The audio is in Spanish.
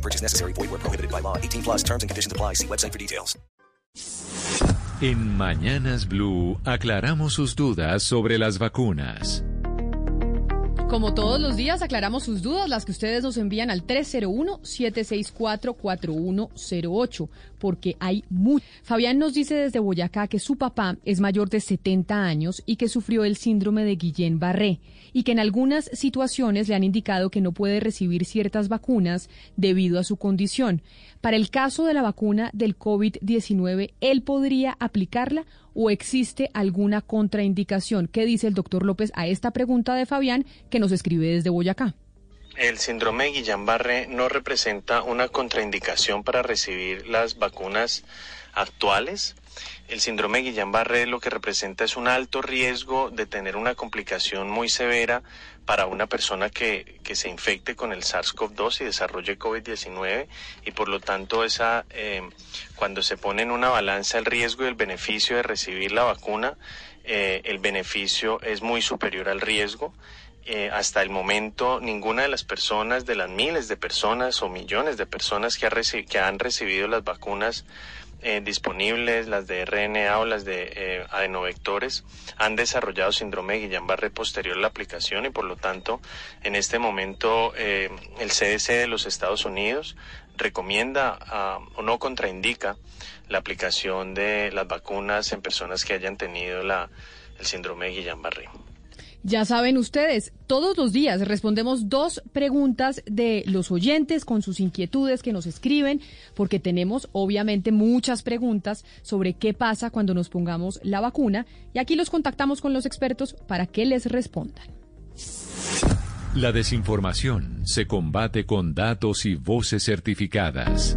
Purchase necessary. Void where prohibited by law. 18 plus terms and conditions apply. See website for details. En Mañanas Blue aclaramos sus dudas sobre las vacunas. Como todos los días, aclaramos sus dudas, las que ustedes nos envían al 301-764-4108, porque hay mucho. Fabián nos dice desde Boyacá que su papá es mayor de 70 años y que sufrió el síndrome de Guillain-Barré y que en algunas situaciones le han indicado que no puede recibir ciertas vacunas debido a su condición. Para el caso de la vacuna del COVID-19, ¿él podría aplicarla o existe alguna contraindicación? ¿Qué dice el doctor López a esta pregunta de Fabián que nos escribe desde Boyacá? El síndrome de Guillain-Barré no representa una contraindicación para recibir las vacunas actuales. El síndrome de Guillain-Barré lo que representa es un alto riesgo de tener una complicación muy severa para una persona que, que se infecte con el SARS-CoV-2 y desarrolle COVID-19 y por lo tanto esa, eh, cuando se pone en una balanza el riesgo y el beneficio de recibir la vacuna, eh, el beneficio es muy superior al riesgo. Eh, hasta el momento ninguna de las personas, de las miles de personas o millones de personas que, ha que han recibido las vacunas eh, disponibles, las de RNA o las de eh, adenovectores, han desarrollado síndrome de Guillain-Barré posterior a la aplicación y por lo tanto en este momento eh, el CDC de los Estados Unidos recomienda ah, o no contraindica la aplicación de las vacunas en personas que hayan tenido la, el síndrome de Guillain-Barré. Ya saben ustedes, todos los días respondemos dos preguntas de los oyentes con sus inquietudes que nos escriben, porque tenemos obviamente muchas preguntas sobre qué pasa cuando nos pongamos la vacuna y aquí los contactamos con los expertos para que les respondan. La desinformación se combate con datos y voces certificadas.